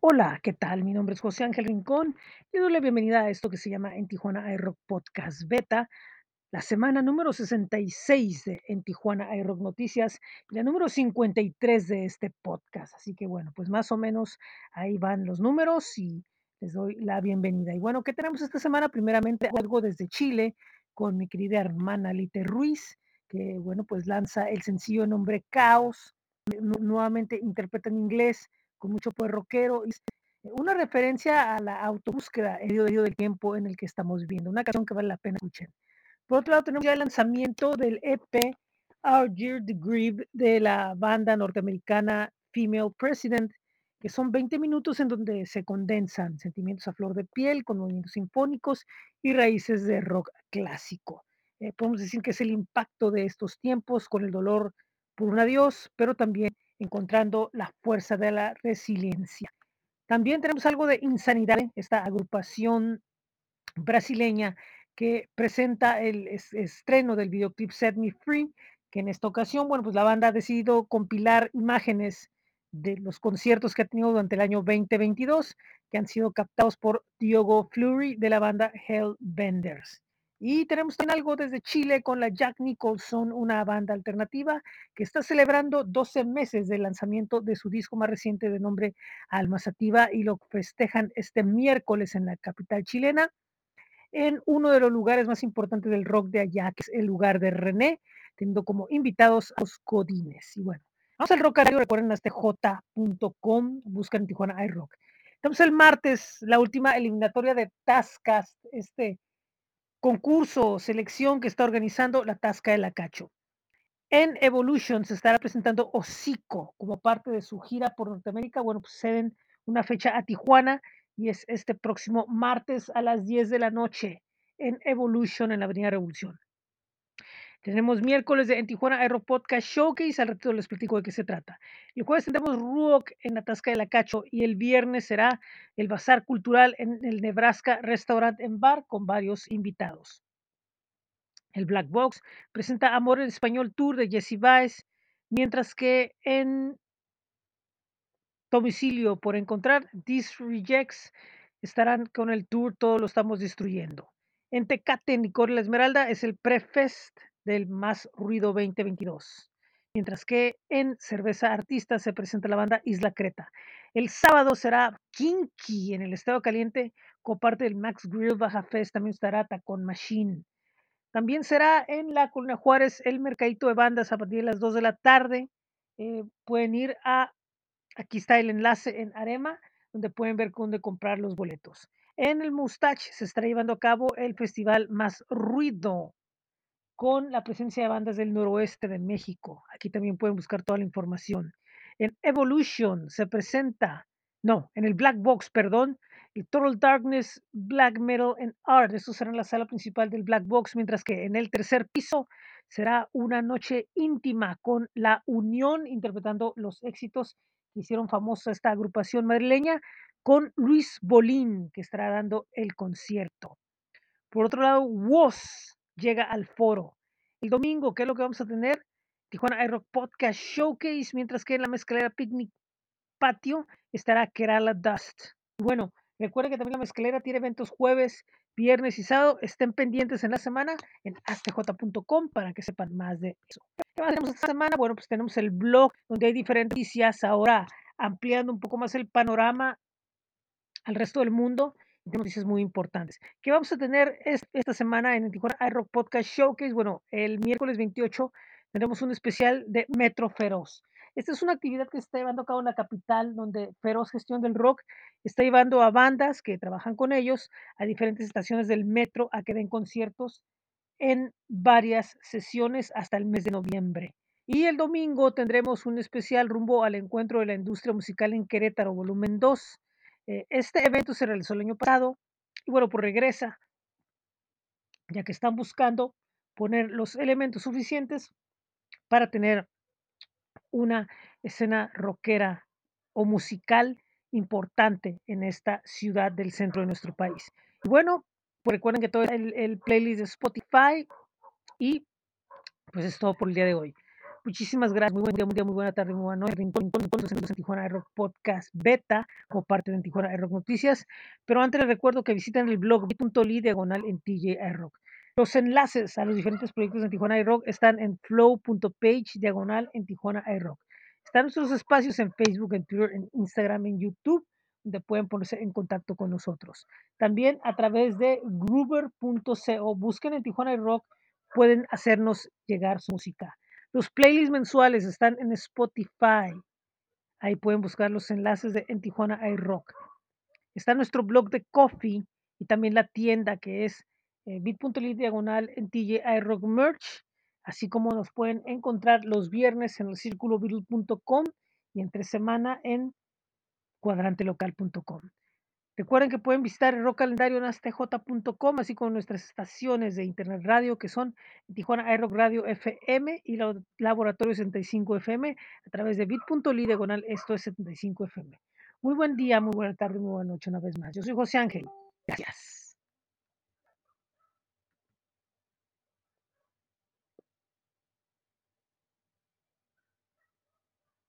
Hola, ¿qué tal? Mi nombre es José Ángel Rincón y doy la bienvenida a esto que se llama En Tijuana iRock Podcast Beta, la semana número 66 de En Tijuana iRock Noticias y la número 53 de este podcast. Así que bueno, pues más o menos ahí van los números y les doy la bienvenida. Y bueno, ¿qué tenemos esta semana? Primeramente algo desde Chile con mi querida hermana Lite Ruiz, que bueno, pues lanza el sencillo nombre Caos, nu- nuevamente interpreta en inglés con mucho pues rockero es una referencia a la autobúsqueda en medio del tiempo en el que estamos viviendo, una canción que vale la pena escuchar. Por otro lado, tenemos ya el lanzamiento del EP Our Year the Grieve de la banda norteamericana Female President, que son 20 minutos en donde se condensan sentimientos a flor de piel con movimientos sinfónicos y raíces de rock clásico. Eh, podemos decir que es el impacto de estos tiempos con el dolor por un adiós, pero también encontrando la fuerza de la resiliencia. También tenemos algo de Insanidad, esta agrupación brasileña que presenta el es- estreno del videoclip Set Me Free, que en esta ocasión, bueno, pues la banda ha decidido compilar imágenes de los conciertos que ha tenido durante el año 2022, que han sido captados por Diogo Fleury de la banda Hellbenders. Y tenemos también algo desde Chile con la Jack Nicholson, una banda alternativa que está celebrando 12 meses del lanzamiento de su disco más reciente de nombre Alma Sativa y lo festejan este miércoles en la capital chilena en uno de los lugares más importantes del rock de allá, que es el lugar de René, teniendo como invitados a los Codines. Y bueno, vamos al Rock Radio, recuerden este j.com, buscan Tijuana iRock. Estamos el martes, la última eliminatoria de Tascas, este concurso, selección que está organizando la Tasca de la Cacho. En Evolution se estará presentando Hocico como parte de su gira por Norteamérica. Bueno, pues ceden una fecha a Tijuana y es este próximo martes a las 10 de la noche en Evolution en la Avenida Revolución. Tenemos miércoles en Tijuana Aero Podcast Showcase, al ratito les platico de qué se trata. El jueves tendremos Rock en la Tasca de la Cacho y el viernes será el Bazar Cultural en el Nebraska Restaurant en Bar con varios invitados. El Black Box presenta Amor en Español Tour de Jesse Baez, mientras que en Domicilio por Encontrar, These Rejects estarán con el tour Todo lo estamos destruyendo. En Tecate, Nicole La Esmeralda es el Prefest del Más Ruido 2022. Mientras que en Cerveza Artista se presenta la banda Isla Creta. El sábado será Kinky en el Estado Caliente, con parte del Max Grill Baja Fest, también estará Tacon Machine. También será en la Colina Juárez el mercadito de bandas a partir de las 2 de la tarde. Eh, pueden ir a, aquí está el enlace en Arema, donde pueden ver dónde comprar los boletos. En el Mustache se estará llevando a cabo el festival Más Ruido, con la presencia de bandas del noroeste de México. Aquí también pueden buscar toda la información. En Evolution se presenta, no, en el Black Box, perdón, el Total Darkness, Black Metal and Art. Esto será en la sala principal del Black Box, mientras que en el tercer piso será una noche íntima con La Unión, interpretando los éxitos que hicieron famosa esta agrupación madrileña, con Luis Bolín, que estará dando el concierto. Por otro lado, WOS llega al foro. El domingo, ¿qué es lo que vamos a tener? Tijuana iRock Podcast Showcase, mientras que en la mezcalera Picnic Patio estará Kerala Dust. Bueno, recuerden que también la mezcalera tiene eventos jueves, viernes y sábado. Estén pendientes en la semana en astj.com para que sepan más de eso. ¿Qué más tenemos esta semana? Bueno, pues tenemos el blog donde hay diferentes noticias ahora ampliando un poco más el panorama al resto del mundo noticias muy importantes. ¿Qué vamos a tener es- esta semana en el Tijuana iRock Podcast Showcase? Bueno, el miércoles 28 tenemos un especial de Metro Feroz. Esta es una actividad que se está llevando a cabo en la capital, donde Feroz Gestión del Rock está llevando a bandas que trabajan con ellos a diferentes estaciones del metro a que den conciertos en varias sesiones hasta el mes de noviembre. Y el domingo tendremos un especial rumbo al encuentro de la industria musical en Querétaro, volumen 2. Eh, este evento se realizó el año pasado y bueno, pues regresa, ya que están buscando poner los elementos suficientes para tener una escena rockera o musical importante en esta ciudad del centro de nuestro país. Y bueno, pues recuerden que todo el, el playlist de Spotify y pues es todo por el día de hoy. Muchísimas gracias. Muy buen día, muy, día, muy buena tarde, muy buena noche. Rincón, en Tijuana Rock Podcast Beta como parte de Tijuana Rock Noticias. Pero antes les recuerdo que visiten el blog bit.ly diagonal en TJ Rock. Los enlaces a los diferentes proyectos de Tijuana Rock están en flow.page diagonal en Tijuana Rock. Están nuestros espacios en Facebook, en Twitter, en Instagram, en YouTube, donde pueden ponerse en contacto con nosotros. También a través de gruber.co. Busquen en Tijuana Rock, pueden hacernos llegar su música. Los playlists mensuales están en Spotify. Ahí pueden buscar los enlaces de En Tijuana iRock. Está nuestro blog de Coffee y también la tienda que es eh, bit.ly diagonal en TJ iRock Merch, así como nos pueden encontrar los viernes en el círculo y entre semana en cuadrantelocal.com. Recuerden que pueden visitar el rock calendario en astj.com, así como nuestras estaciones de internet radio que son Tijuana iRock Radio FM y Laboratorio 75 FM a través de bit.ly diagonal esto es 75 FM. Muy buen día, muy buena tarde, muy buena noche una vez más. Yo soy José Ángel. Gracias.